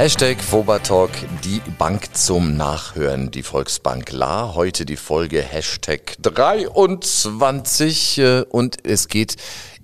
Hashtag Fobatalk, die Bank zum Nachhören, die Volksbank La. Heute die Folge Hashtag 23 äh, und es geht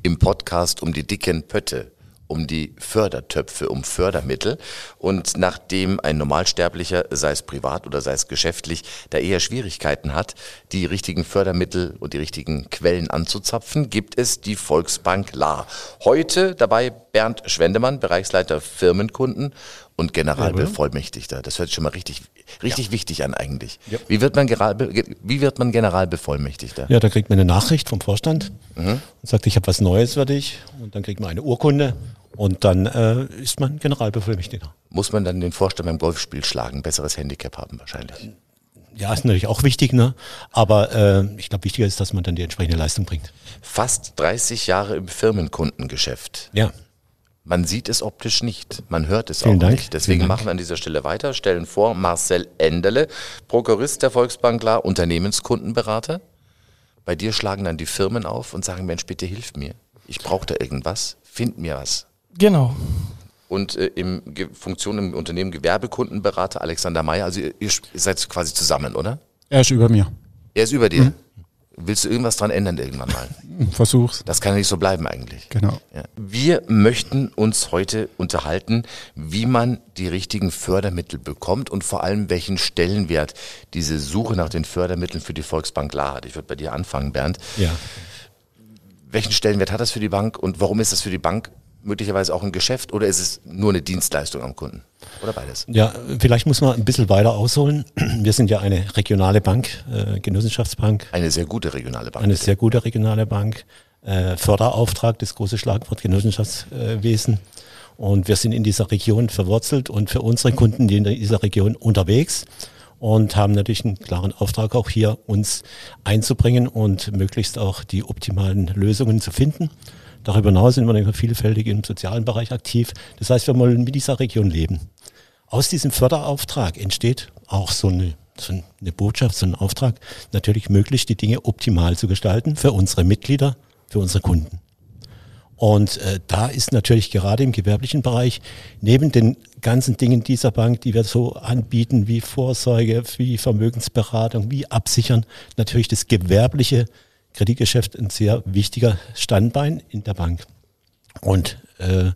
im Podcast um die dicken Pötte um die Fördertöpfe, um Fördermittel. Und nachdem ein Normalsterblicher, sei es privat oder sei es geschäftlich, da eher Schwierigkeiten hat, die richtigen Fördermittel und die richtigen Quellen anzuzapfen, gibt es die Volksbank La. Heute dabei Bernd Schwendemann, Bereichsleiter Firmenkunden und Generalbevollmächtigter. Das hört sich schon mal richtig, richtig ja. wichtig an eigentlich. Ja. Wie, wird man wie wird man Generalbevollmächtigter? Ja, da kriegt man eine Nachricht vom Vorstand mhm. und sagt, ich habe was Neues für dich. Und dann kriegt man eine Urkunde und dann äh, ist man Generalbevollmächtigter. Muss man dann den Vorstand beim Golfspiel schlagen, besseres Handicap haben wahrscheinlich? Ja, ist natürlich auch wichtig, ne? aber äh, ich glaube, wichtiger ist, dass man dann die entsprechende Leistung bringt. Fast 30 Jahre im Firmenkundengeschäft. Ja. Man sieht es optisch nicht, man hört es Vielen auch Dank. nicht. Deswegen machen wir an dieser Stelle weiter, stellen vor Marcel Endele, Prokurist der Volksbank klar, Unternehmenskundenberater. Bei dir schlagen dann die Firmen auf und sagen, Mensch, bitte hilf mir. Ich brauche da irgendwas, find mir was. Genau. Und äh, im Ge Funktion im Unternehmen Gewerbekundenberater Alexander Meyer, also ihr, ihr seid quasi zusammen, oder? Er ist über mir. Er ist über dir. Mhm. Willst du irgendwas dran ändern irgendwann mal? Versuch's. Das kann ja nicht so bleiben eigentlich. Genau. Ja. Wir möchten uns heute unterhalten, wie man die richtigen Fördermittel bekommt und vor allem welchen Stellenwert diese Suche nach den Fördermitteln für die Volksbank klar hat. Ich würde bei dir anfangen, Bernd. Ja. Welchen Stellenwert hat das für die Bank und warum ist das für die Bank möglicherweise auch ein Geschäft oder ist es nur eine Dienstleistung am Kunden? Oder beides? Ja, vielleicht muss man ein bisschen weiter ausholen. Wir sind ja eine regionale Bank, äh, Genossenschaftsbank. Eine sehr gute regionale Bank. Eine bitte. sehr gute regionale Bank. Äh, Förderauftrag, das große Schlagwort Genossenschaftswesen. Und wir sind in dieser Region verwurzelt und für unsere Kunden, die in dieser Region unterwegs und haben natürlich einen klaren Auftrag auch hier uns einzubringen und möglichst auch die optimalen Lösungen zu finden. Darüber hinaus sind wir vielfältig im sozialen Bereich aktiv. Das heißt, wir wollen mit dieser Region leben. Aus diesem Förderauftrag entsteht auch so eine, so eine Botschaft, so ein Auftrag, natürlich möglich, die Dinge optimal zu gestalten für unsere Mitglieder, für unsere Kunden. Und äh, da ist natürlich gerade im gewerblichen Bereich neben den ganzen Dingen dieser Bank, die wir so anbieten, wie Vorsorge, wie Vermögensberatung, wie Absichern, natürlich das gewerbliche Kreditgeschäft ein sehr wichtiger Standbein in der Bank. Und äh,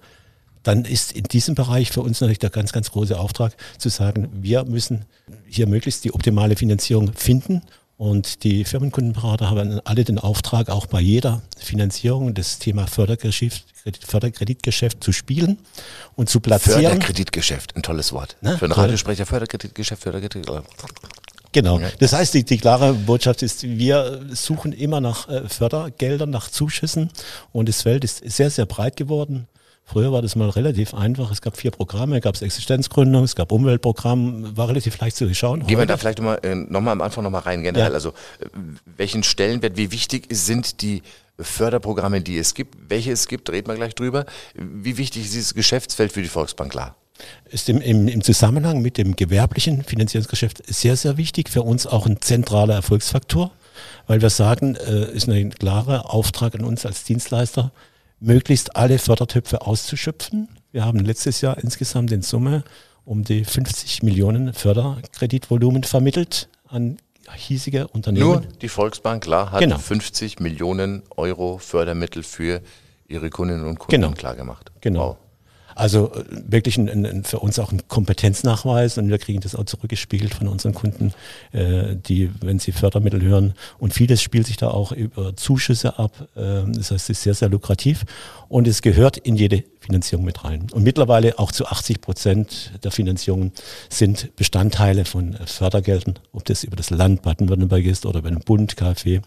dann ist in diesem Bereich für uns natürlich der ganz, ganz große Auftrag zu sagen, wir müssen hier möglichst die optimale Finanzierung finden. Und die Firmenkundenberater haben alle den Auftrag, auch bei jeder Finanzierung das Thema Fördergeschäft, Förderkreditgeschäft zu spielen und zu platzieren. Förderkreditgeschäft, ein tolles Wort. Na, Für einen Radiosprecher Förderkreditgeschäft, Förderkreditgeschäft. Genau. Das heißt, die, die klare Botschaft ist, wir suchen immer nach äh, Fördergeldern, nach Zuschüssen und das Feld ist sehr, sehr breit geworden. Früher war das mal relativ einfach. Es gab vier Programme, es gab Existenzgründung, es gab Umweltprogramm, war relativ leicht zu schauen. Gehen wir da vielleicht nochmal äh, noch mal am Anfang nochmal rein, generell. Ja. Also äh, welchen Stellenwert, wie wichtig sind die Förderprogramme, die es gibt, welche es gibt, reden wir gleich drüber. Wie wichtig ist dieses Geschäftsfeld für die Volksbank klar? Ist im, im, im Zusammenhang mit dem gewerblichen Finanzierungsgeschäft sehr, sehr wichtig. Für uns auch ein zentraler Erfolgsfaktor, weil wir sagen, äh, ist ein klarer Auftrag an uns als Dienstleister, möglichst alle Fördertöpfe auszuschöpfen. Wir haben letztes Jahr insgesamt in Summe um die 50 Millionen Förderkreditvolumen vermittelt an hiesige Unternehmen. Nur die Volksbank, klar, hat genau. 50 Millionen Euro Fördermittel für ihre Kundinnen und Kunden genau. klar gemacht. Genau. Wow. Also äh, wirklich ein, ein, für uns auch ein Kompetenznachweis und wir kriegen das auch zurückgespiegelt von unseren Kunden, äh, die, wenn sie Fördermittel hören und vieles spielt sich da auch über Zuschüsse ab. Äh, das heißt, es ist sehr, sehr lukrativ und es gehört in jede Finanzierung mit rein. Und mittlerweile auch zu 80 Prozent der Finanzierungen sind Bestandteile von Fördergeldern, ob das über das Land Baden-Württemberg ist oder über den Bund, KfW,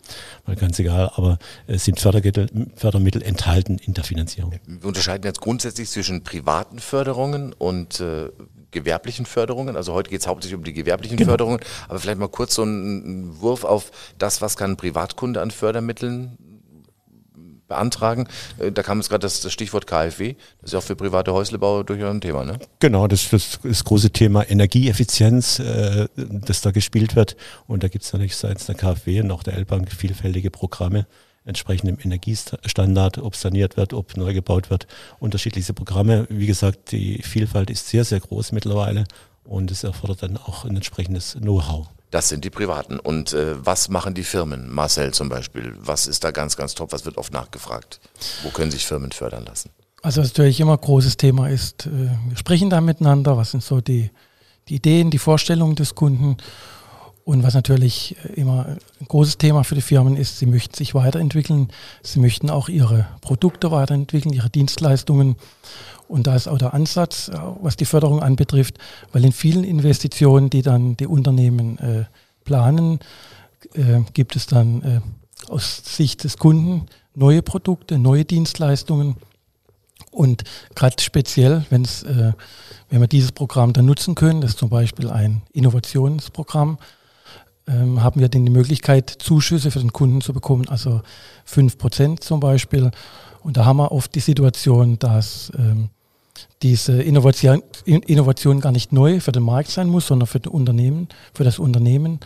mal ganz egal, aber es sind Fördermittel enthalten in der Finanzierung. Wir unterscheiden jetzt grundsätzlich zwischen privaten Förderungen und äh, gewerblichen Förderungen. Also heute geht es hauptsächlich um die gewerblichen genau. Förderungen, aber vielleicht mal kurz so einen Wurf auf das, was kann ein Privatkunde an Fördermitteln beantragen. Äh, da kam jetzt gerade das, das, Stichwort KfW. Das ist ja auch für private Häuslebau durchaus ein Thema, ne? Genau, das, das, das große Thema Energieeffizienz, äh, das da gespielt wird. Und da gibt es natürlich seitens der KfW und auch der L-Bank vielfältige Programme entsprechend im Energiestandard, ob saniert wird, ob neu gebaut wird, unterschiedliche Programme. Wie gesagt, die Vielfalt ist sehr, sehr groß mittlerweile und es erfordert dann auch ein entsprechendes Know-how. Das sind die Privaten. Und äh, was machen die Firmen? Marcel zum Beispiel. Was ist da ganz, ganz top? Was wird oft nachgefragt? Wo können sich Firmen fördern lassen? Also was natürlich immer ein großes Thema ist, äh, wir sprechen da miteinander. Was sind so die, die Ideen, die Vorstellungen des Kunden? Und was natürlich äh, immer ein großes Thema für die Firmen ist, sie möchten sich weiterentwickeln. Sie möchten auch ihre Produkte weiterentwickeln, ihre Dienstleistungen. Und da ist auch der Ansatz, äh, was die Förderung anbetrifft, weil in vielen Investitionen, die dann die Unternehmen äh, planen, äh, gibt es dann äh, aus Sicht des Kunden neue Produkte, neue Dienstleistungen. Und gerade speziell, wenn's, äh, wenn wir dieses Programm dann nutzen können, das ist zum Beispiel ein Innovationsprogramm, ähm, haben wir dann die Möglichkeit, Zuschüsse für den Kunden zu bekommen, also 5% zum Beispiel. Und da haben wir oft die Situation, dass ähm, diese Innovation, Innovation gar nicht neu für den Markt sein muss, sondern für, das Unternehmen, für das Unternehmen.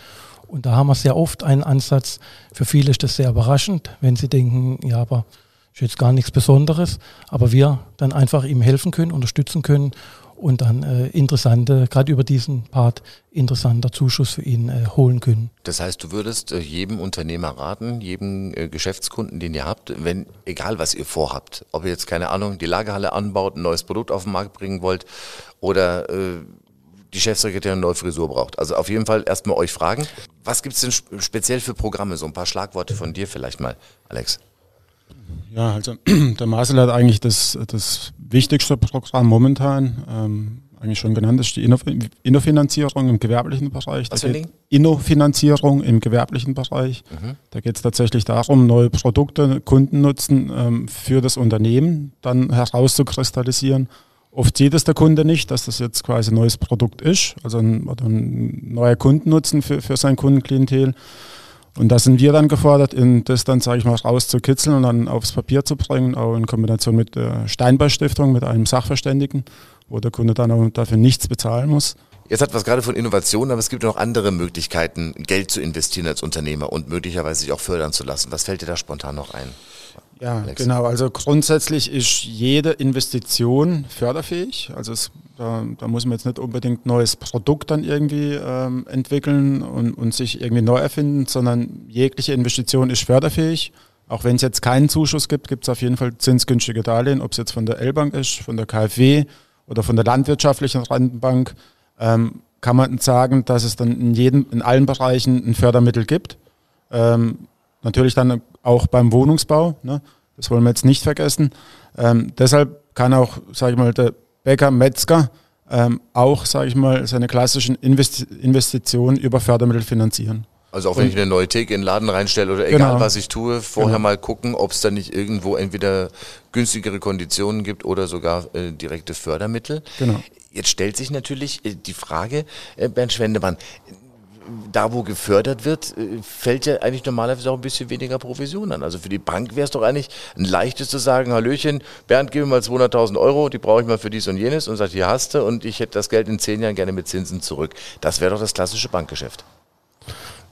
Und da haben wir sehr oft einen Ansatz. Für viele ist das sehr überraschend, wenn sie denken, ja, aber ist jetzt gar nichts Besonderes, aber wir dann einfach ihm helfen können, unterstützen können und dann äh, interessante, gerade über diesen Part, interessanter Zuschuss für ihn äh, holen können. Das heißt, du würdest äh, jedem Unternehmer raten, jedem äh, Geschäftskunden, den ihr habt, wenn, egal was ihr vorhabt, ob ihr jetzt, keine Ahnung, die Lagerhalle anbaut, ein neues Produkt auf den Markt bringen wollt oder äh, die Chefsekretärin eine neue Frisur braucht. Also auf jeden Fall erstmal euch fragen, was gibt es denn speziell für Programme? So ein paar Schlagworte von dir vielleicht mal, Alex. Ja, also der Marcel hat eigentlich das, das wichtigste Programm momentan ähm, eigentlich schon genannt, ist die Innofinanzierung im gewerblichen Bereich. Was für ein? Innofinanzierung im gewerblichen Bereich. Mhm. Da geht es tatsächlich darum, neue Produkte, Kundennutzen ähm, für das Unternehmen dann herauszukristallisieren. Oft sieht es der Kunde nicht, dass das jetzt quasi ein neues Produkt ist, also ein, ein neuer Kundennutzen für, für sein Kundenklientel. Und da sind wir dann gefordert, in das dann, sage ich mal, rauszukitzeln und dann aufs Papier zu bringen, auch in Kombination mit der Steinbeil-Stiftung, mit einem Sachverständigen, wo der Kunde dann auch dafür nichts bezahlen muss. Jetzt hat was gerade von Innovation, aber es gibt noch andere Möglichkeiten, Geld zu investieren als Unternehmer und möglicherweise sich auch fördern zu lassen. Was fällt dir da spontan noch ein? Ja, Alex. genau. Also grundsätzlich ist jede Investition förderfähig. Also es, da, da, muss man jetzt nicht unbedingt ein neues Produkt dann irgendwie ähm, entwickeln und, und sich irgendwie neu erfinden, sondern jegliche Investition ist förderfähig. Auch wenn es jetzt keinen Zuschuss gibt, gibt es auf jeden Fall zinsgünstige Darlehen, ob es jetzt von der L-Bank ist, von der KfW oder von der landwirtschaftlichen Rentenbank. Ähm, kann man sagen, dass es dann in jedem, in allen Bereichen ein Fördermittel gibt. Ähm, Natürlich dann auch beim Wohnungsbau, ne? das wollen wir jetzt nicht vergessen. Ähm, deshalb kann auch, sage ich mal, der Bäcker, Metzger ähm, auch, sage ich mal, seine klassischen Investi Investitionen über Fördermittel finanzieren. Also auch wenn und, ich eine neue Theke in den Laden reinstelle oder egal genau. was ich tue, vorher genau. mal gucken, ob es da nicht irgendwo entweder günstigere Konditionen gibt oder sogar äh, direkte Fördermittel. Genau. Jetzt stellt sich natürlich äh, die Frage, äh, Bernd Schwendemann, da wo gefördert wird, äh, fällt ja eigentlich normalerweise auch ein bisschen weniger Provision an. Also für die Bank wäre es doch eigentlich ein leichtes zu sagen, Hallöchen, Bernd, gib mir mal 200.000 Euro, die brauche ich mal für dies und jenes und sagt, hier hast du und ich hätte das Geld in zehn Jahren gerne mit Zinsen zurück. Das wäre doch das klassische Bankgeschäft.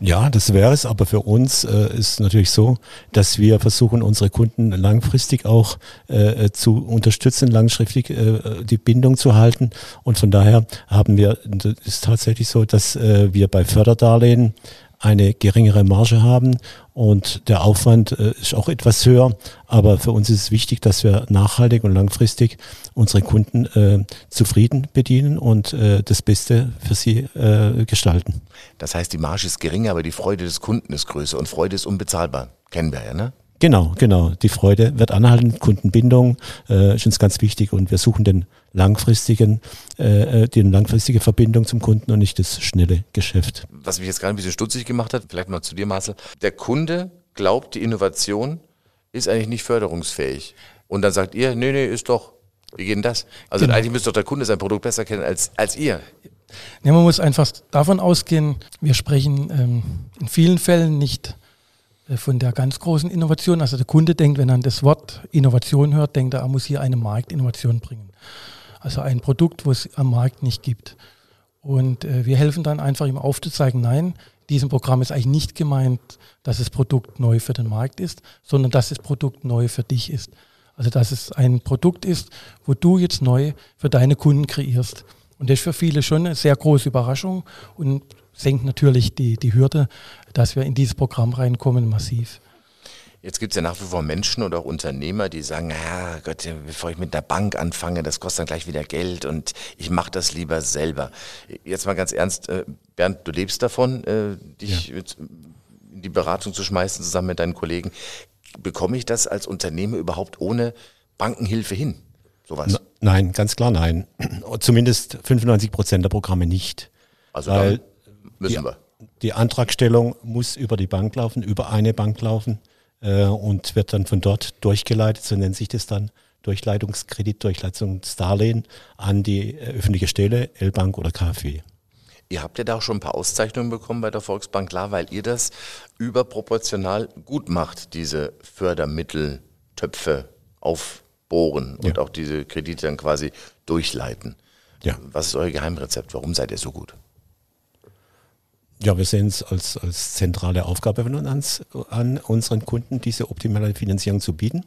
Ja, das wäre es, aber für uns äh, ist natürlich so, dass wir versuchen, unsere Kunden langfristig auch äh, zu unterstützen, langfristig äh, die Bindung zu halten. Und von daher haben wir, ist tatsächlich so, dass äh, wir bei Förderdarlehen eine geringere Marge haben und der Aufwand äh, ist auch etwas höher. Aber für uns ist es wichtig, dass wir nachhaltig und langfristig unsere Kunden äh, zufrieden bedienen und äh, das Beste für sie äh, gestalten. Das heißt, die Marge ist geringer, aber die Freude des Kunden ist größer und Freude ist unbezahlbar. Kennen wir ja, ne? Genau, genau. Die Freude wird anhalten, Kundenbindung äh, ist uns ganz wichtig und wir suchen den langfristigen, äh, äh, die langfristige Verbindung zum Kunden und nicht das schnelle Geschäft. Was mich jetzt gerade ein bisschen stutzig gemacht hat, vielleicht mal zu dir, Marcel. Der Kunde glaubt, die Innovation ist eigentlich nicht förderungsfähig. Und dann sagt ihr, nee, nee, ist doch. Wie geht denn das? Also genau. eigentlich müsste doch der Kunde sein Produkt besser kennen als, als ihr. Ja, man muss einfach davon ausgehen, wir sprechen ähm, in vielen Fällen nicht äh, von der ganz großen Innovation. Also der Kunde denkt, wenn er das Wort Innovation hört, denkt er, er muss hier eine Marktinnovation bringen. Also ein Produkt, wo es am Markt nicht gibt. Und äh, wir helfen dann einfach ihm aufzuzeigen, nein, diesem Programm ist eigentlich nicht gemeint, dass das Produkt neu für den Markt ist, sondern dass das Produkt neu für dich ist. Also dass es ein Produkt ist, wo du jetzt neu für deine Kunden kreierst. Und das ist für viele schon eine sehr große Überraschung und senkt natürlich die, die Hürde, dass wir in dieses Programm reinkommen, massiv. Jetzt gibt es ja nach wie vor Menschen oder auch Unternehmer, die sagen, ja Gott, bevor ich mit der Bank anfange, das kostet dann gleich wieder Geld und ich mache das lieber selber. Jetzt mal ganz ernst, äh, Bernd, du lebst davon, äh, dich ja. in die Beratung zu schmeißen zusammen mit deinen Kollegen. Bekomme ich das als Unternehmer überhaupt ohne Bankenhilfe hin? Sowas? Nein, ganz klar nein. Zumindest 95 Prozent der Programme nicht. Also Weil müssen die, wir. Die Antragstellung muss über die Bank laufen, über eine Bank laufen äh, und wird dann von dort durchgeleitet, so nennt sich das dann, Durchleitungskredit, Durchleitungsdarlehen an die äh, öffentliche Stelle, L-Bank oder KfW. Ihr habt ja da auch schon ein paar Auszeichnungen bekommen bei der Volksbank, klar, weil ihr das überproportional gut macht, diese Fördermitteltöpfe aufbohren und ja. auch diese Kredite dann quasi durchleiten. Ja. Was ist euer Geheimrezept? Warum seid ihr so gut? Ja, wir sehen es als, als zentrale Aufgabe von uns an, unseren Kunden diese optimale Finanzierung zu bieten.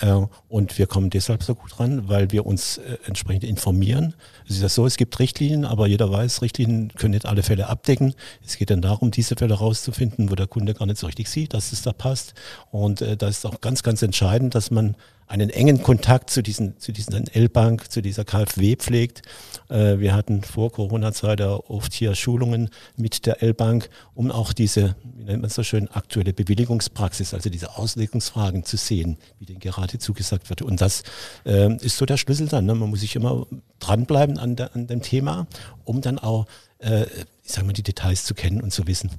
Äh, und wir kommen deshalb so gut ran, weil wir uns äh, entsprechend informieren. Es ist ja so, es gibt Richtlinien, aber jeder weiß, Richtlinien können nicht alle Fälle abdecken. Es geht dann darum, diese Fälle rauszufinden, wo der Kunde gar nicht so richtig sieht, dass es da passt. Und äh, da ist auch ganz, ganz entscheidend, dass man einen engen Kontakt zu diesen, zu diesen L-Bank, zu dieser KfW pflegt. Wir hatten vor Corona-Zeit oft hier Schulungen mit der L-Bank, um auch diese, wie nennt man so schön, aktuelle Bewilligungspraxis, also diese Auslegungsfragen zu sehen, wie denn gerade zugesagt wird. Und das äh, ist so der Schlüssel dann. Ne? Man muss sich immer dranbleiben an, der, an dem Thema, um dann auch, äh, ich sag mal, die Details zu kennen und zu wissen.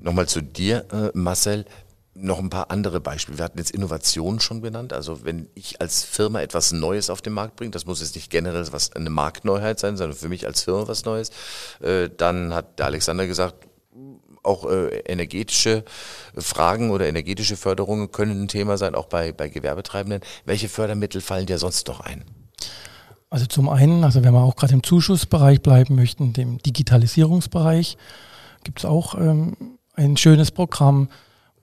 Nochmal zu dir, äh, Marcel noch ein paar andere Beispiele. Wir hatten jetzt Innovation schon benannt. Also wenn ich als Firma etwas Neues auf den Markt bringe, das muss jetzt nicht generell was eine Marktneuheit sein, sondern für mich als Firma was Neues, äh, dann hat der Alexander gesagt, auch äh, energetische Fragen oder energetische Förderungen können ein Thema sein, auch bei, bei Gewerbetreibenden. Welche Fördermittel fallen dir sonst noch ein? Also zum einen, also wenn wir auch gerade im Zuschussbereich bleiben möchten, dem Digitalisierungsbereich, gibt es auch ähm, ein schönes Programm,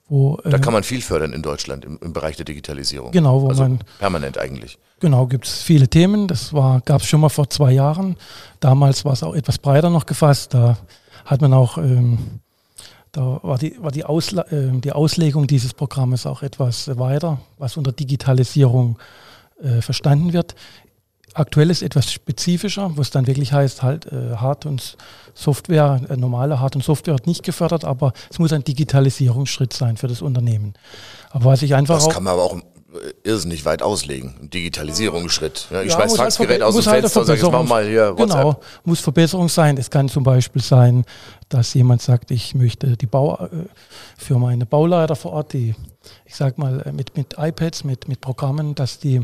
wo, da äh, kann man viel fördern in Deutschland im, im Bereich der Digitalisierung. Genau, wo also man permanent eigentlich. Genau, gibt es viele Themen. Das gab es schon mal vor zwei Jahren. Damals war es auch etwas breiter noch gefasst. Da hat man auch, ähm, da war, die, war die, Ausla äh, die Auslegung dieses Programmes auch etwas weiter, was unter Digitalisierung äh, verstanden wird. Aktuell ist etwas spezifischer, wo es dann wirklich heißt, halt äh, Hard- und Software, äh, normale Hard- und Software wird nicht gefördert, aber es muss ein Digitalisierungsschritt sein für das Unternehmen. Aber was ich einfach Das auch, kann man aber auch irrsinnig weit auslegen. Ein Digitalisierungsschritt. Ja, ich ja, schmeiß Faxgerät halt aus dem halt Fenster und sage, jetzt mach mal hier WhatsApp. Genau, muss Verbesserung sein. Es kann zum Beispiel sein, dass jemand sagt, ich möchte die Bau, äh, für meine Bauleiter vor Ort, die, ich sag mal, äh, mit, mit iPads, mit, mit Programmen, dass die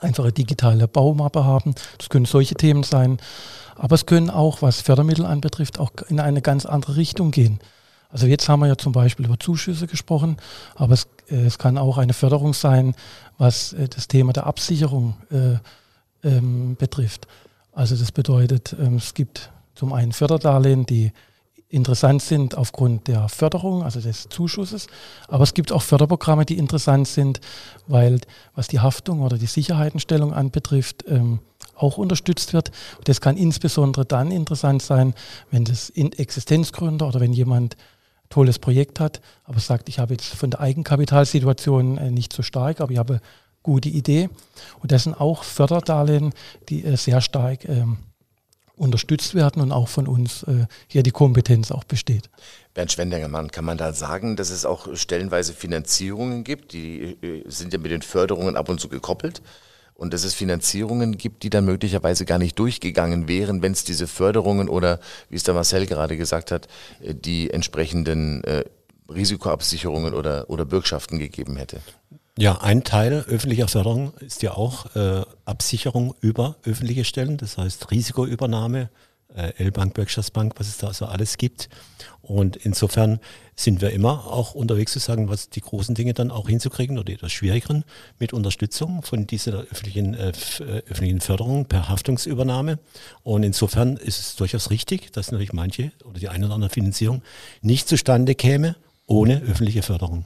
einfache digitale Baumappe haben. Das können solche Themen sein. Aber es können auch, was Fördermittel anbetrifft, auch in eine ganz andere Richtung gehen. Also jetzt haben wir ja zum Beispiel über Zuschüsse gesprochen, aber es, äh, es kann auch eine Förderung sein, was äh, das Thema der Absicherung äh, ähm, betrifft. Also das bedeutet, ähm, es gibt zum einen Förderdarlehen, die interessant sind aufgrund der Förderung, also des Zuschusses. Aber es gibt auch Förderprogramme, die interessant sind, weil was die Haftung oder die Sicherheitenstellung anbetrifft, ähm, auch unterstützt wird. Das kann insbesondere dann interessant sein, wenn das in Existenzgründer oder wenn jemand tolles Projekt hat, aber sagt, ich habe jetzt von der Eigenkapitalsituation äh, nicht so stark, aber ich habe gute Idee. Und das sind auch Förderdarlehen, die äh, sehr stark ähm, unterstützt werden und auch von uns äh, hier die Kompetenz auch besteht. Bernd Schwendengermann, kann man da sagen, dass es auch stellenweise Finanzierungen gibt, die sind ja mit den Förderungen ab und zu gekoppelt und dass es Finanzierungen gibt, die dann möglicherweise gar nicht durchgegangen wären, wenn es diese Förderungen oder, wie es der Marcel gerade gesagt hat, äh, die entsprechenden äh, Risikoabsicherungen oder, oder Bürgschaften gegeben hätte? Ja, ein Teil öffentlicher Förderung ist ja auch äh, Absicherung über öffentliche Stellen, das heißt Risikoübernahme äh, L-Bank, Bürgschaftsbank, was es da so alles gibt. Und insofern sind wir immer auch unterwegs zu sagen, was die großen Dinge dann auch hinzukriegen oder die etwas schwierigeren mit Unterstützung von dieser öffentlichen, äh, äh, öffentlichen Förderung per Haftungsübernahme. Und insofern ist es durchaus richtig, dass natürlich manche oder die eine oder andere Finanzierung nicht zustande käme ohne öffentliche Förderung.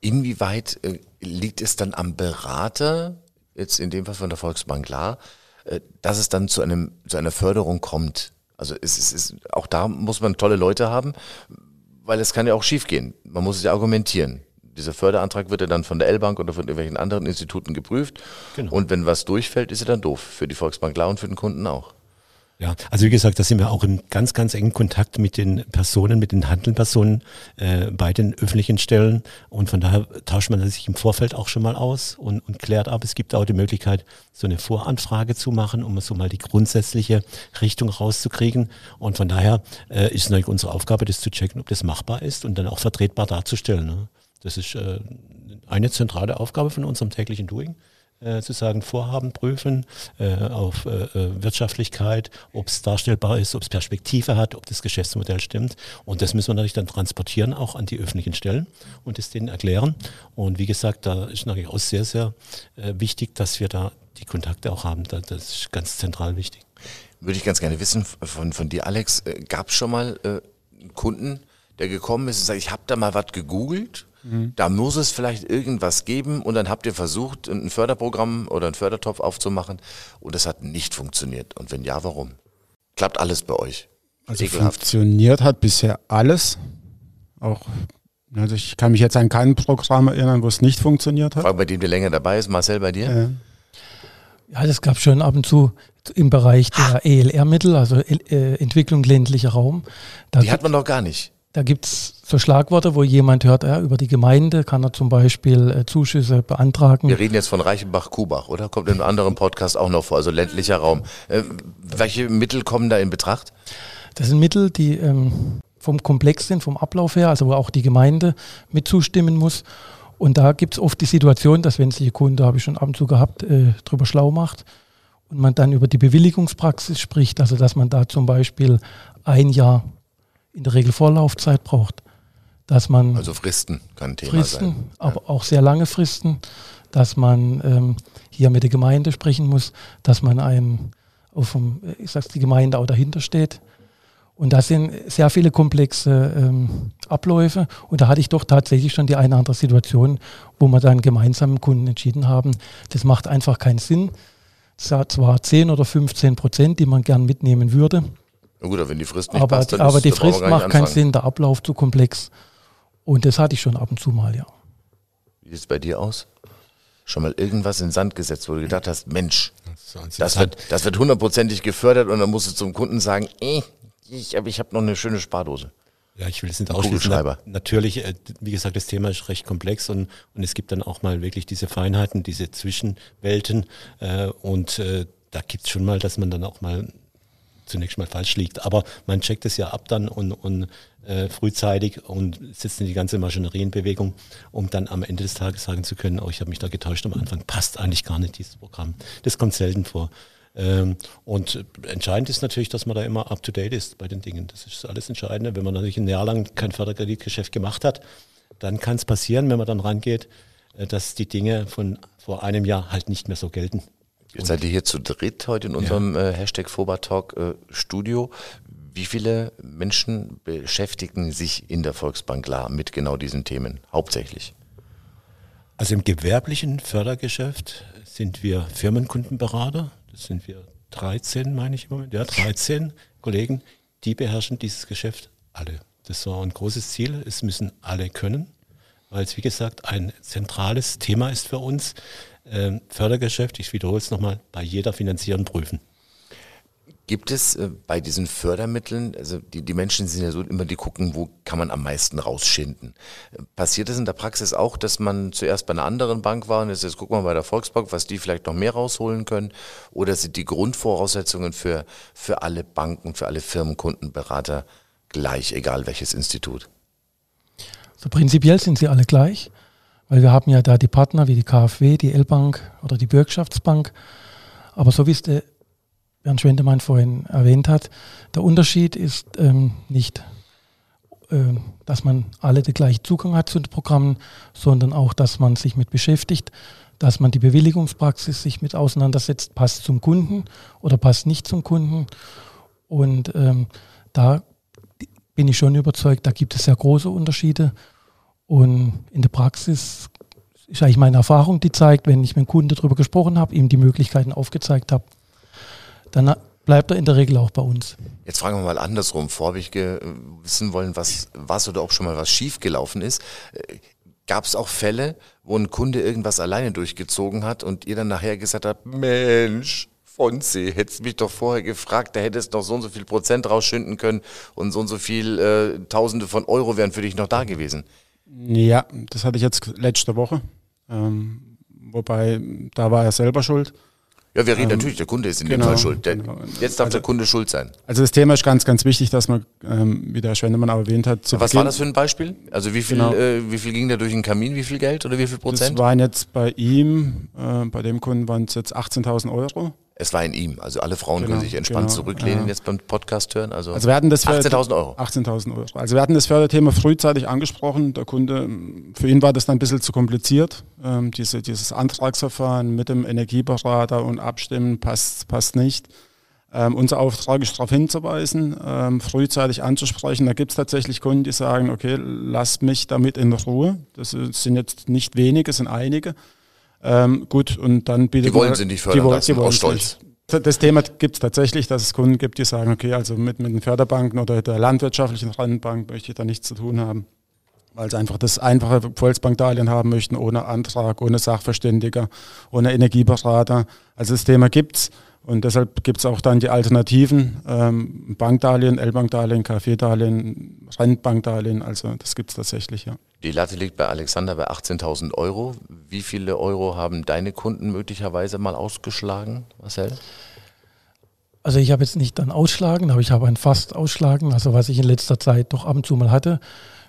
Inwieweit äh, liegt es dann am Berater, jetzt in dem Fall von der Volksbank klar, dass es dann zu, einem, zu einer Förderung kommt? Also es ist, es ist, auch da muss man tolle Leute haben, weil es kann ja auch schiefgehen. Man muss es ja argumentieren. Dieser Förderantrag wird ja dann von der L-Bank oder von irgendwelchen anderen Instituten geprüft. Genau. Und wenn was durchfällt, ist er dann doof. Für die Volksbank klar und für den Kunden auch. Ja, also wie gesagt, da sind wir auch in ganz, ganz engen Kontakt mit den Personen, mit den Handelpersonen äh, bei den öffentlichen Stellen. Und von daher tauscht man sich im Vorfeld auch schon mal aus und, und klärt ab. Es gibt auch die Möglichkeit, so eine Voranfrage zu machen, um so mal die grundsätzliche Richtung rauszukriegen. Und von daher äh, ist natürlich unsere Aufgabe, das zu checken, ob das machbar ist und dann auch vertretbar darzustellen. Ne? Das ist äh, eine zentrale Aufgabe von unserem täglichen Doing äh, zu sagen, Vorhaben prüfen äh, auf äh, äh Wirtschaftlichkeit, ob es darstellbar ist, ob es Perspektive hat, ob das Geschäftsmodell stimmt. Und das müssen wir natürlich dann transportieren, auch an die öffentlichen Stellen und es denen erklären. Und wie gesagt, da ist natürlich auch sehr, sehr äh, wichtig, dass wir da die Kontakte auch haben. Das ist ganz zentral wichtig. Würde ich ganz gerne wissen von, von dir, Alex. Äh, Gab es schon mal einen Kunden, der gekommen ist und sagt, ich habe da mal was gegoogelt da muss es vielleicht irgendwas geben und dann habt ihr versucht, ein Förderprogramm oder einen Fördertopf aufzumachen und es hat nicht funktioniert. Und wenn ja, warum? Klappt alles bei euch? Also Ekelhaft. funktioniert hat bisher alles. Auch, also ich kann mich jetzt an kein Programm erinnern, wo es nicht funktioniert hat. Frage, bei dem der länger dabei ist, Marcel, bei dir? Äh. Ja, das gab schon ab und zu im Bereich der ELR-Mittel, also äh, Entwicklung ländlicher Raum. Da Die hat man noch gar nicht. Da gibt es so Schlagworte, wo jemand hört, ja, über die Gemeinde kann er zum Beispiel äh, Zuschüsse beantragen. Wir reden jetzt von Reichenbach-Kubach, oder? Kommt in einem anderen Podcast auch noch vor, also ländlicher Raum. Äh, welche Mittel kommen da in Betracht? Das sind Mittel, die ähm, vom Komplex sind, vom Ablauf her, also wo auch die Gemeinde mit zustimmen muss. Und da gibt es oft die Situation, dass wenn sich ein Kunde, habe ich schon ab und zu gehabt, äh, drüber schlau macht und man dann über die Bewilligungspraxis spricht, also dass man da zum Beispiel ein Jahr in der Regel Vorlaufzeit braucht. Dass man also Fristen kann Thema Fristen, sein. aber ja. auch sehr lange Fristen, dass man ähm, hier mit der Gemeinde sprechen muss, dass man ein, auf dem, ich sag's, die Gemeinde auch dahinter steht. Und das sind sehr viele komplexe ähm, Abläufe. Und da hatte ich doch tatsächlich schon die eine oder andere Situation, wo wir dann gemeinsam mit Kunden entschieden haben, das macht einfach keinen Sinn. Es hat zwar 10 oder 15 Prozent, die man gern mitnehmen würde, na gut, wenn die Frist nicht aber, passt, dann Aber ist, die Frist macht keinen Sinn, der Ablauf zu komplex. Und das hatte ich schon ab und zu mal, ja. Wie sieht es bei dir aus? Schon mal irgendwas in den Sand gesetzt, wo du gedacht hast, Mensch, das wird, das wird hundertprozentig gefördert und dann musst du zum Kunden sagen, eh, ich, aber ich habe noch eine schöne Spardose. Ja, ich will es nicht ausschließen. Natürlich, äh, wie gesagt, das Thema ist recht komplex und, und es gibt dann auch mal wirklich diese Feinheiten, diese Zwischenwelten äh, und äh, da gibt es schon mal, dass man dann auch mal zunächst mal falsch liegt. Aber man checkt es ja ab dann und, und äh, frühzeitig und setzt in die ganze Maschinerie in Bewegung, um dann am Ende des Tages sagen zu können, oh, ich habe mich da getäuscht am Anfang, passt eigentlich gar nicht dieses Programm. Das kommt selten vor. Ähm, und entscheidend ist natürlich, dass man da immer up to date ist bei den Dingen. Das ist alles Entscheidende. Wenn man natürlich ein Jahr lang kein Förderkreditgeschäft gemacht hat, dann kann es passieren, wenn man dann rangeht, äh, dass die Dinge von vor einem Jahr halt nicht mehr so gelten. Jetzt seid ihr hier zu dritt heute in unserem ja. äh, Hashtag Fobertalk äh, Studio. Wie viele Menschen beschäftigen sich in der Volksbank La mit genau diesen Themen hauptsächlich? Also im gewerblichen Fördergeschäft sind wir Firmenkundenberater. Das sind wir 13, meine ich im Moment. Ja, 13 Kollegen, die beherrschen dieses Geschäft alle. Das war ein großes Ziel. Es müssen alle können, weil es, wie gesagt, ein zentrales Thema ist für uns äh, Fördergeschäft, ich wiederhole es nochmal, bei jeder Finanzierung prüfen. Gibt es äh, bei diesen Fördermitteln, also die, die Menschen sind ja so immer, die gucken, wo kann man am meisten rausschinden. Passiert es in der Praxis auch, dass man zuerst bei einer anderen Bank war und jetzt, jetzt gucken wir bei der Volksbank, was die vielleicht noch mehr rausholen können? Oder sind die Grundvoraussetzungen für, für alle Banken, für alle Firmenkundenberater gleich, egal welches Institut? So prinzipiell sind sie alle gleich. Weil wir haben ja da die Partner wie die KfW, die L-Bank oder die Bürgschaftsbank. Aber so wie es der Bernd Schwendemann vorhin erwähnt hat, der Unterschied ist ähm, nicht, äh, dass man alle den gleichen Zugang hat zu den Programmen, sondern auch, dass man sich mit beschäftigt, dass man die Bewilligungspraxis sich mit auseinandersetzt, passt zum Kunden oder passt nicht zum Kunden. Und ähm, da bin ich schon überzeugt, da gibt es sehr große Unterschiede. Und in der Praxis ist eigentlich meine Erfahrung, die zeigt, wenn ich mit dem Kunden darüber gesprochen habe, ihm die Möglichkeiten aufgezeigt habe, dann bleibt er in der Regel auch bei uns. Jetzt fragen wir mal andersrum. Vor habe ich wissen wollen, was, was oder ob schon mal was schiefgelaufen ist. Äh, Gab es auch Fälle, wo ein Kunde irgendwas alleine durchgezogen hat und ihr dann nachher gesagt habt, Mensch, Fonzi, hättest mich doch vorher gefragt, da hättest noch so und so viel Prozent rausschinden können und so und so viel äh, Tausende von Euro wären für dich noch da gewesen. Ja, das hatte ich jetzt letzte Woche. Ähm, wobei, da war er selber schuld. Ja, wir reden ähm, natürlich, der Kunde ist in genau, dem Fall schuld. Der, genau. Jetzt darf also, der Kunde schuld sein. Also das Thema ist ganz, ganz wichtig, dass man, ähm, wie der Schwendemann auch erwähnt hat, zu Was Beginn, war das für ein Beispiel? Also wie viel, genau. äh, wie viel ging da durch den Kamin, wie viel Geld oder wie viel Prozent? Das waren jetzt bei ihm, äh, bei dem Kunden waren es jetzt 18.000 Euro. Es war in ihm. Also alle Frauen genau, können sich entspannt genau, zurücklehnen, ja. jetzt beim Podcast hören. Also, also wir hatten das 18.000 Euro. 18.000 Euro. Also wir hatten das Förderthema frühzeitig angesprochen. Der Kunde, für ihn war das dann ein bisschen zu kompliziert. Ähm, diese, dieses Antragsverfahren mit dem Energieberater und Abstimmen passt, passt nicht. Ähm, unser Auftrag ist darauf hinzuweisen, ähm, frühzeitig anzusprechen. Da gibt es tatsächlich Kunden, die sagen, okay, lasst mich damit in Ruhe. Das sind jetzt nicht wenige, es sind einige. Ähm, gut, und dann bietet Die wollen man, sie nicht fördern die, lassen, die wollen stolz. Das Thema gibt es tatsächlich, dass es Kunden gibt, die sagen, okay, also mit, mit den Förderbanken oder der landwirtschaftlichen Rentenbank möchte ich da nichts zu tun haben, weil sie einfach das einfache Volksbankdarlehen haben möchten, ohne Antrag, ohne Sachverständiger, ohne Energieberater. Also das Thema gibt es. Und deshalb gibt es auch dann die Alternativen, ähm, Bankdarlehen, L-Bankdarlehen, KfW-Darlehen, Rentenbankdarlehen, also das gibt es tatsächlich, ja. Die Latte liegt bei Alexander bei 18.000 Euro. Wie viele Euro haben deine Kunden möglicherweise mal ausgeschlagen, Marcel? Also ich habe jetzt nicht dann ausschlagen, aber ich habe ein fast ausschlagen, also was ich in letzter Zeit doch ab und zu mal hatte.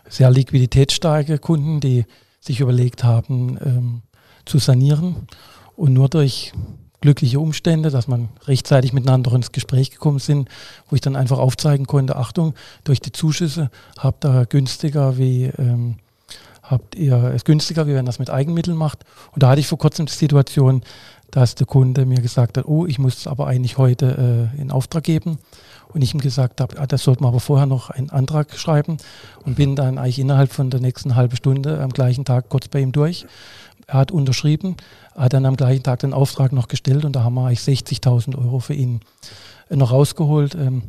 Sehr liquiditätsstarke Kunden, die sich überlegt haben, ähm, zu sanieren und nur durch glückliche Umstände, dass man rechtzeitig miteinander ins Gespräch gekommen sind, wo ich dann einfach aufzeigen konnte, Achtung, durch die Zuschüsse habt ihr günstiger wie ähm, habt ihr es günstiger, wie wenn das mit Eigenmitteln macht. Und da hatte ich vor kurzem die Situation, dass der Kunde mir gesagt hat, oh, ich muss es aber eigentlich heute äh, in Auftrag geben. Und ich ihm gesagt habe, ah, das sollte man aber vorher noch einen Antrag schreiben und bin dann eigentlich innerhalb von der nächsten halben Stunde am gleichen Tag kurz bei ihm durch. Er hat unterschrieben, hat dann am gleichen Tag den Auftrag noch gestellt und da haben wir eigentlich 60.000 Euro für ihn äh, noch rausgeholt ähm,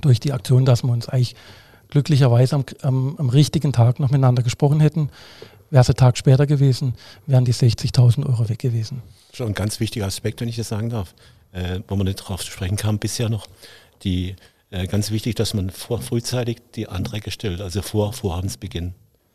durch die Aktion, dass wir uns eigentlich glücklicherweise am, am, am richtigen Tag noch miteinander gesprochen hätten. Wäre es ein Tag später gewesen, wären die 60.000 Euro weg gewesen. Schon ein ganz wichtiger Aspekt, wenn ich das sagen darf, äh, wo man nicht darauf zu sprechen kam bisher noch. Die, äh, ganz wichtig, dass man vor, frühzeitig die Anträge stellt, also vor Vorhabensbeginn.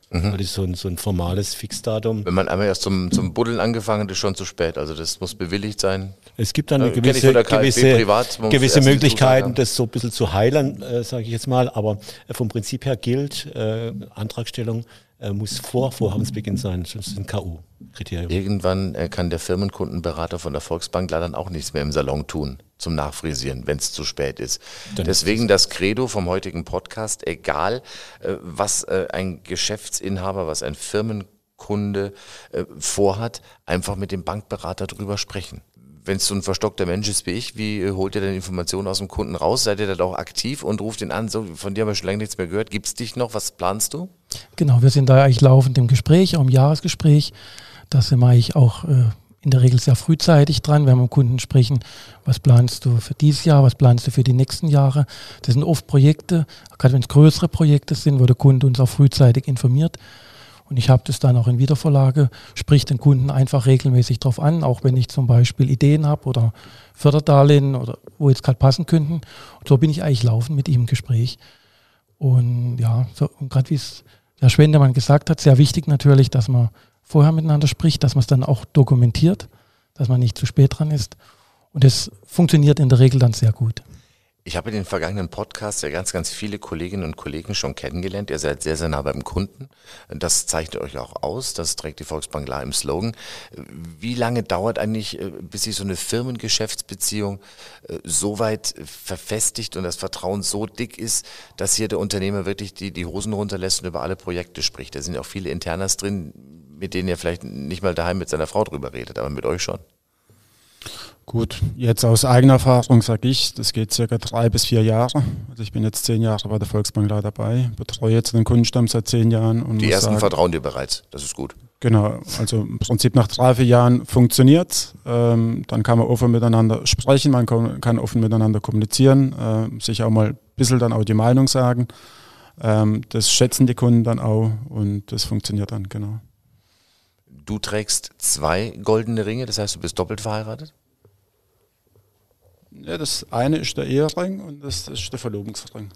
Mhm. Das ist so ein, so ein formales Fixdatum. Wenn man einmal erst zum, zum Buddeln angefangen hat, ist schon zu spät. Also das muss bewilligt sein. Es gibt dann eine äh, gewisse, gewisse, privat, gewisse Möglichkeiten, das so ein bisschen zu heilen, äh, sage ich jetzt mal. Aber vom Prinzip her gilt, äh, Antragstellung äh, muss vor Vorhabensbeginn sein. Ist ein K.U.-Kriterium. Irgendwann äh, kann der Firmenkundenberater von der Volksbank leider auch nichts mehr im Salon tun zum Nachfrisieren, wenn es zu spät ist. Dann Deswegen ist das Credo vom heutigen Podcast, egal äh, was äh, ein Geschäftsinhaber, was ein Firmenkunde vorhat, einfach mit dem Bankberater drüber sprechen wenn es so ein verstockter Mensch ist wie ich, wie holt ihr denn Informationen aus dem Kunden raus? Seid ihr da auch aktiv und ruft ihn an? So, von dir haben wir schon lange nichts mehr gehört. Gibt es dich noch? Was planst du? Genau, wir sind da eigentlich laufend im Gespräch, auch im Jahresgespräch. Da sind wir eigentlich auch äh, in der Regel sehr frühzeitig dran, wenn wir mit Kunden sprechen, was planst du für dieses Jahr, was planst du für die nächsten Jahre. Das sind oft Projekte, gerade wenn es größere Projekte sind, wo der Kunde uns auch frühzeitig informiert. Und ich habe das dann auch in Wiedervorlage, sprich den Kunden einfach regelmäßig darauf an, auch wenn ich zum Beispiel Ideen habe oder Förderdarlehen oder wo jetzt gerade passen könnten. Und so bin ich eigentlich laufend mit ihm im Gespräch. Und ja, so, gerade wie es der Schwendemann gesagt hat, sehr wichtig natürlich, dass man vorher miteinander spricht, dass man es dann auch dokumentiert, dass man nicht zu spät dran ist. Und das funktioniert in der Regel dann sehr gut. Ich habe in den vergangenen Podcasts ja ganz, ganz viele Kolleginnen und Kollegen schon kennengelernt. Ihr seid sehr, sehr nah beim Kunden. Das zeichnet euch auch aus. Das trägt die Volksbank La im Slogan. Wie lange dauert eigentlich, äh, bis sich so eine Firmengeschäftsbeziehung äh, so weit verfestigt und das Vertrauen so dick ist, dass hier der Unternehmer wirklich die, die Hosen runterlässt und über alle Projekte spricht? Da sind ja auch viele Internas drin, mit denen er vielleicht nicht mal daheim mit seiner Frau drüber redet, aber mit euch schon. Gut, jetzt aus eigener Erfahrung sage ich, das geht circa drei bis vier Jahre. Also ich bin jetzt zehn Jahre bei der Volksbank da dabei, betreue jetzt den Kundenstamm seit zehn Jahren. Und Die ersten sagen, vertrauen dir bereits, das ist gut. Genau, also im Prinzip nach drei, vier Jahren funktioniert ähm, Dann kann man offen miteinander sprechen, man kann offen miteinander kommunizieren, äh, sich auch mal ein bisschen dann auch die Meinung sagen. Ähm, das schätzen die Kunden dann auch und das funktioniert dann, genau. Du trägst zwei goldene Ringe, das heißt, du bist doppelt verheiratet? Ja, das eine ist der Ehering und das ist der Verlobungsring.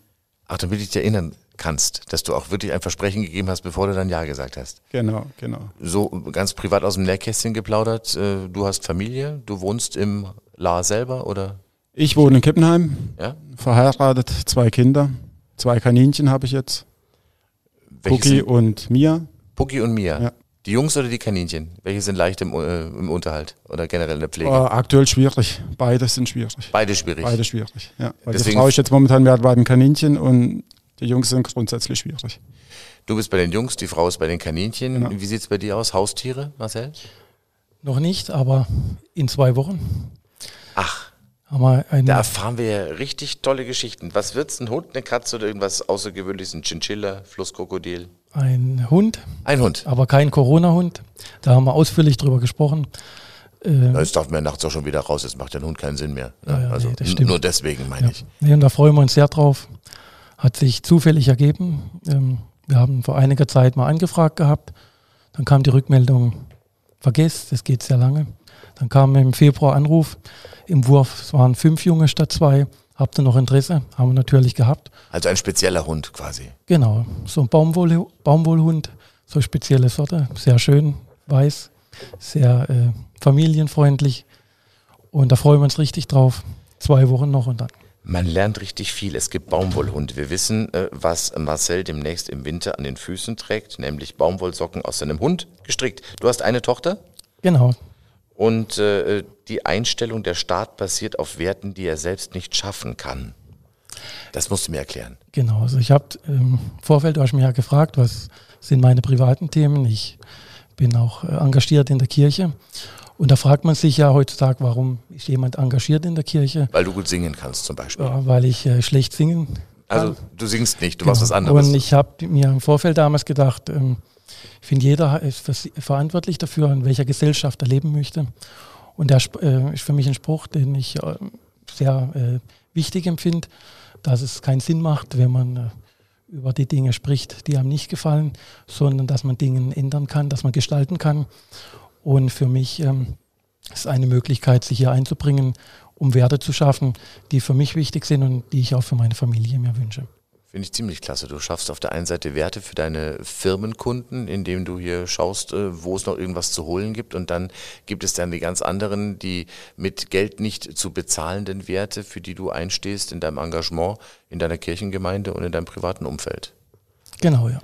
Ach, damit du dich erinnern kannst, dass du auch wirklich ein Versprechen gegeben hast, bevor du dann Ja gesagt hast. Genau, genau. So ganz privat aus dem Nähkästchen geplaudert, äh, du hast Familie, du wohnst im La selber oder? Ich wohne in Kippenheim, ja? verheiratet, zwei Kinder, zwei Kaninchen habe ich jetzt. Puki und Mia. Puki und Mia. Ja. Die Jungs oder die Kaninchen? Welche sind leicht im, äh, im Unterhalt oder generell in der Pflege? Oh, aktuell schwierig. Beide sind schwierig. Beide schwierig. Beide schwierig, ja. Weil Deswegen die Frau ist jetzt momentan mehr bei den Kaninchen und die Jungs sind grundsätzlich schwierig. Du bist bei den Jungs, die Frau ist bei den Kaninchen. Genau. Wie sieht es bei dir aus? Haustiere, Marcel? Noch nicht, aber in zwei Wochen. Ach. Da erfahren wir ja richtig tolle Geschichten. Was wird's? Ein Hund, eine Katze oder irgendwas Außergewöhnliches? Ein Chinchilla, Flusskrokodil? Ein Hund. Ein Hund. Aber kein Corona-Hund. Da haben wir ausführlich drüber gesprochen. Äh, jetzt darf man nachts auch schon wieder raus, jetzt macht der Hund keinen Sinn mehr. Ja, ja, also nee, nur deswegen meine ja. ich. Nee, und da freuen wir uns sehr drauf. Hat sich zufällig ergeben. Ähm, wir haben vor einiger Zeit mal angefragt gehabt. Dann kam die Rückmeldung, vergesst, das geht sehr lange. Dann kam im Februar Anruf im Wurf, es waren fünf Junge statt zwei. Habt ihr noch Interesse? Haben wir natürlich gehabt. Also ein spezieller Hund quasi. Genau, so ein Baumwoll, Baumwollhund, so spezielle Sorte, sehr schön, weiß, sehr äh, familienfreundlich. Und da freuen wir uns richtig drauf. Zwei Wochen noch und dann. Man lernt richtig viel. Es gibt Baumwollhunde. Wir wissen, äh, was Marcel demnächst im Winter an den Füßen trägt, nämlich Baumwollsocken aus seinem Hund gestrickt. Du hast eine Tochter? Genau, und äh, die Einstellung, der Staat basiert auf Werten, die er selbst nicht schaffen kann. Das musst du mir erklären. Genau, also ich habe im Vorfeld, du hast mich ja gefragt, was sind meine privaten Themen. Ich bin auch äh, engagiert in der Kirche. Und da fragt man sich ja heutzutage, warum ist jemand engagiert in der Kirche? Weil du gut singen kannst zum Beispiel. Ja, weil ich äh, schlecht singen kann. Also du singst nicht, du genau. machst was anderes. Und ich habe mir im Vorfeld damals gedacht, ähm, ich finde, jeder ist verantwortlich dafür, in welcher Gesellschaft er leben möchte. Und der äh, ist für mich ein Spruch, den ich äh, sehr äh, wichtig empfinde, dass es keinen Sinn macht, wenn man über die Dinge spricht, die einem nicht gefallen, sondern dass man Dinge ändern kann, dass man gestalten kann. Und für mich ähm, ist eine Möglichkeit, sich hier einzubringen, um Werte zu schaffen, die für mich wichtig sind und die ich auch für meine Familie mir wünsche. Finde ich ziemlich klasse. Du schaffst auf der einen Seite Werte für deine Firmenkunden, indem du hier schaust, äh, wo es noch irgendwas zu holen gibt. Und dann gibt es dann die ganz anderen, die mit Geld nicht zu bezahlenden Werte, für die du einstehst in deinem Engagement, in deiner Kirchengemeinde und in deinem privaten Umfeld. Genau, ja.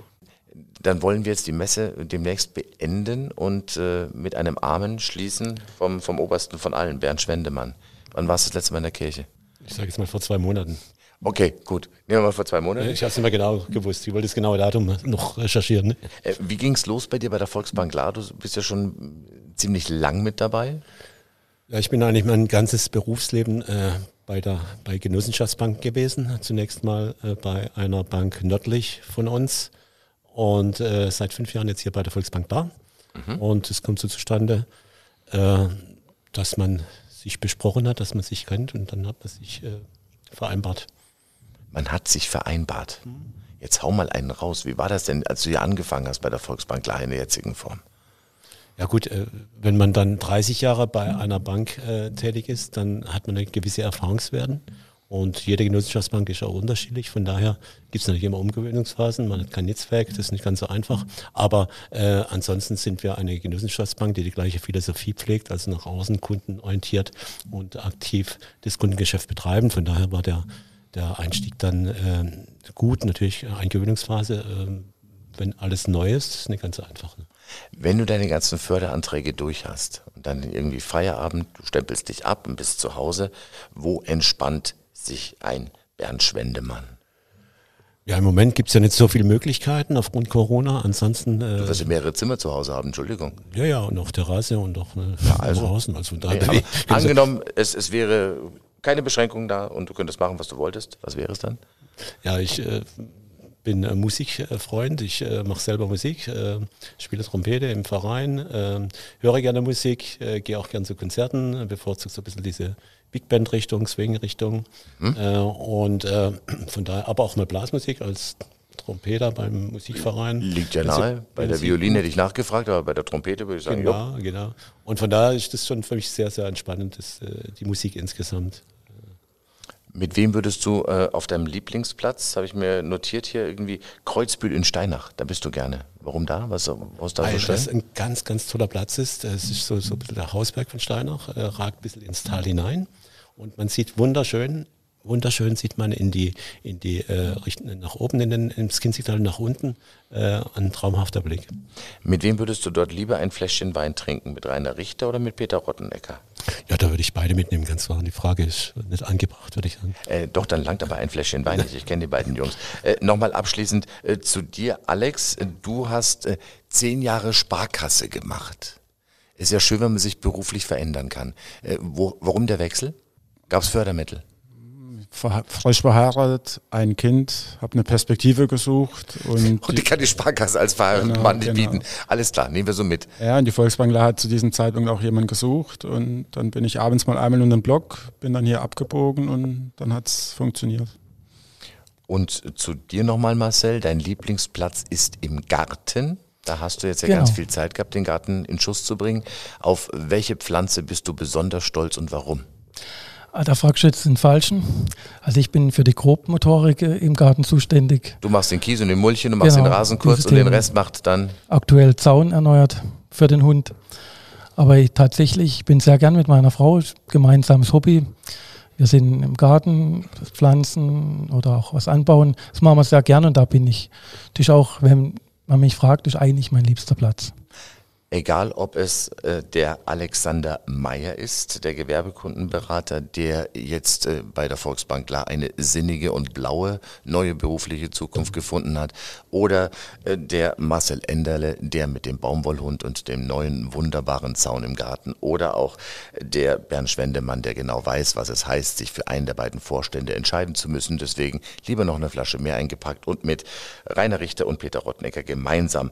Dann wollen wir jetzt die Messe demnächst beenden und äh, mit einem Amen schließen vom, vom Obersten von allen, Bernd Schwendemann. Wann warst du das letzte Mal in der Kirche? Ich sage jetzt mal vor zwei Monaten. Okay, gut. Nehmen wir mal vor zwei Monaten. Ich habe es nicht mehr genau gewusst. Ich wollte das genaue Datum noch recherchieren. Ne? Äh, wie ging es los bei dir bei der Volksbank Klar? Du bist ja schon ziemlich lang mit dabei. Ja, ich bin eigentlich mein ganzes Berufsleben äh, bei der bei Genossenschaftsbank gewesen. Zunächst mal äh, bei einer Bank nördlich von uns und äh, seit fünf Jahren jetzt hier bei der Volksbank da. Mhm. Und es kommt so zustande, äh, dass man sich besprochen hat, dass man sich kennt und dann hat man sich äh, vereinbart. Man hat sich vereinbart. Jetzt hau mal einen raus. Wie war das denn, als du hier angefangen hast bei der Volksbank Klar in der jetzigen Form? Ja gut, äh, wenn man dann 30 Jahre bei einer Bank äh, tätig ist, dann hat man eine gewisse Erfahrungswerten. Und jede Genossenschaftsbank ist auch unterschiedlich. Von daher gibt es natürlich immer Umgewöhnungsphasen. Man hat kein Netzwerk, das ist nicht ganz so einfach. Aber äh, ansonsten sind wir eine Genossenschaftsbank, die die gleiche Philosophie pflegt, also nach außen kundenorientiert und aktiv das Kundengeschäft betreiben. Von daher war der der Einstieg dann äh, gut, natürlich Eingewöhnungsphase, äh, wenn alles neu ist, ist eine ganz einfache. Wenn du deine ganzen Förderanträge durch hast und dann irgendwie Feierabend, du stempelst dich ab und bist zu Hause, wo entspannt sich ein Bernd Schwendemann? Ja, im Moment gibt es ja nicht so viele Möglichkeiten aufgrund Corona. Ansonsten. Äh, du wirst ja mehrere Zimmer zu Hause haben, Entschuldigung. Ja, ja, und auch Terrasse und auch eine ja, also, draußen. Also da nee, angenommen, es, es wäre keine Beschränkung da und du könntest machen, was du wolltest. Was wäre es dann? Ja, ich äh, bin äh, Musikfreund, ich äh, mache selber Musik, äh, spiele Trompete im Verein, äh, höre gerne Musik, äh, gehe auch gerne zu Konzerten, bevorzuge so ein bisschen diese Big Band Richtung, Swing Richtung hm? und von daher aber auch mal Blasmusik als Trompeter beim Musikverein. Liegt ja nahe. Bei der Violine hätte ich nachgefragt, aber bei der Trompete würde ich sagen, genau, jo. genau. Und von daher ist das schon für mich sehr, sehr entspannend, das, äh, die Musik insgesamt. Mit wem würdest du äh, auf deinem Lieblingsplatz, habe ich mir notiert hier, irgendwie Kreuzbühl in Steinach, da bist du gerne. Warum da? Was, was da Weil so das ein ganz, ganz toller Platz ist. Es ist so, so ein bisschen der Hausberg von Steinach, äh, ragt ein bisschen ins Tal hinein und man sieht wunderschön wunderschön sieht man in die, in die äh, Richtung nach oben, in den, ins Kinzigtal nach unten, äh, ein traumhafter Blick. Mit wem würdest du dort lieber ein Fläschchen Wein trinken? Mit Rainer Richter oder mit Peter Rottenecker? Ja, da würde ich beide mitnehmen, ganz klar. Die Frage ist nicht angebracht, würde ich sagen. Äh, doch, dann langt aber ein Fläschchen Wein nicht. Ich kenne die beiden Jungs. Äh, Nochmal abschließend äh, zu dir, Alex. Du hast äh, zehn Jahre Sparkasse gemacht. Ist ja schön, wenn man sich beruflich verändern kann. Äh, wo, warum der Wechsel? Gab es Fördermittel? Frisch verheiratet, ein Kind, habe eine Perspektive gesucht. Und, und die kann die Sparkasse als verheirateter genau, Mann nicht genau. bieten. Alles klar, nehmen wir so mit. Ja, und die Volksbankler hat zu diesem Zeitpunkt auch jemanden gesucht und dann bin ich abends mal einmal in den Block, bin dann hier abgebogen und dann hat es funktioniert. Und zu dir nochmal, Marcel, dein Lieblingsplatz ist im Garten. Da hast du jetzt ja genau. ganz viel Zeit gehabt, den Garten in Schuss zu bringen. Auf welche Pflanze bist du besonders stolz und warum? Ah, da fragst du jetzt den Falschen. Also ich bin für die Grobmotorik äh, im Garten zuständig. Du machst den Kies und den Mulchen, du machst genau, den Rasen kurz und den Rest macht dann... Aktuell Zaun erneuert für den Hund. Aber ich, tatsächlich, ich bin sehr gern mit meiner Frau, gemeinsames Hobby. Wir sind im Garten, pflanzen oder auch was anbauen. Das machen wir sehr gern und da bin ich. Das ist auch, wenn man mich fragt, das ist eigentlich mein liebster Platz. Egal, ob es äh, der Alexander Meyer ist, der Gewerbekundenberater, der jetzt äh, bei der Volksbank klar eine sinnige und blaue neue berufliche Zukunft gefunden hat, oder äh, der Marcel Enderle, der mit dem Baumwollhund und dem neuen wunderbaren Zaun im Garten, oder auch der Bernd Schwendemann, der genau weiß, was es heißt, sich für einen der beiden Vorstände entscheiden zu müssen. Deswegen lieber noch eine Flasche mehr eingepackt und mit Rainer Richter und Peter Rottnecker gemeinsam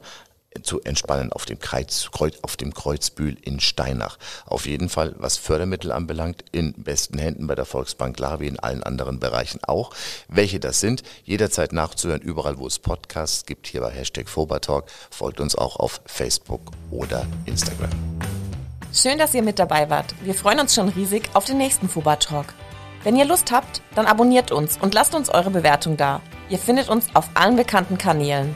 zu entspannen auf dem, Kreuz, auf dem Kreuzbühl in Steinach. Auf jeden Fall, was Fördermittel anbelangt, in besten Händen bei der Volksbank klar, wie in allen anderen Bereichen auch. Welche das sind, jederzeit nachzuhören, überall wo es Podcasts gibt, hier bei Hashtag Fobertalk. Folgt uns auch auf Facebook oder Instagram. Schön, dass ihr mit dabei wart. Wir freuen uns schon riesig auf den nächsten Fobertalk. Wenn ihr Lust habt, dann abonniert uns und lasst uns eure Bewertung da. Ihr findet uns auf allen bekannten Kanälen.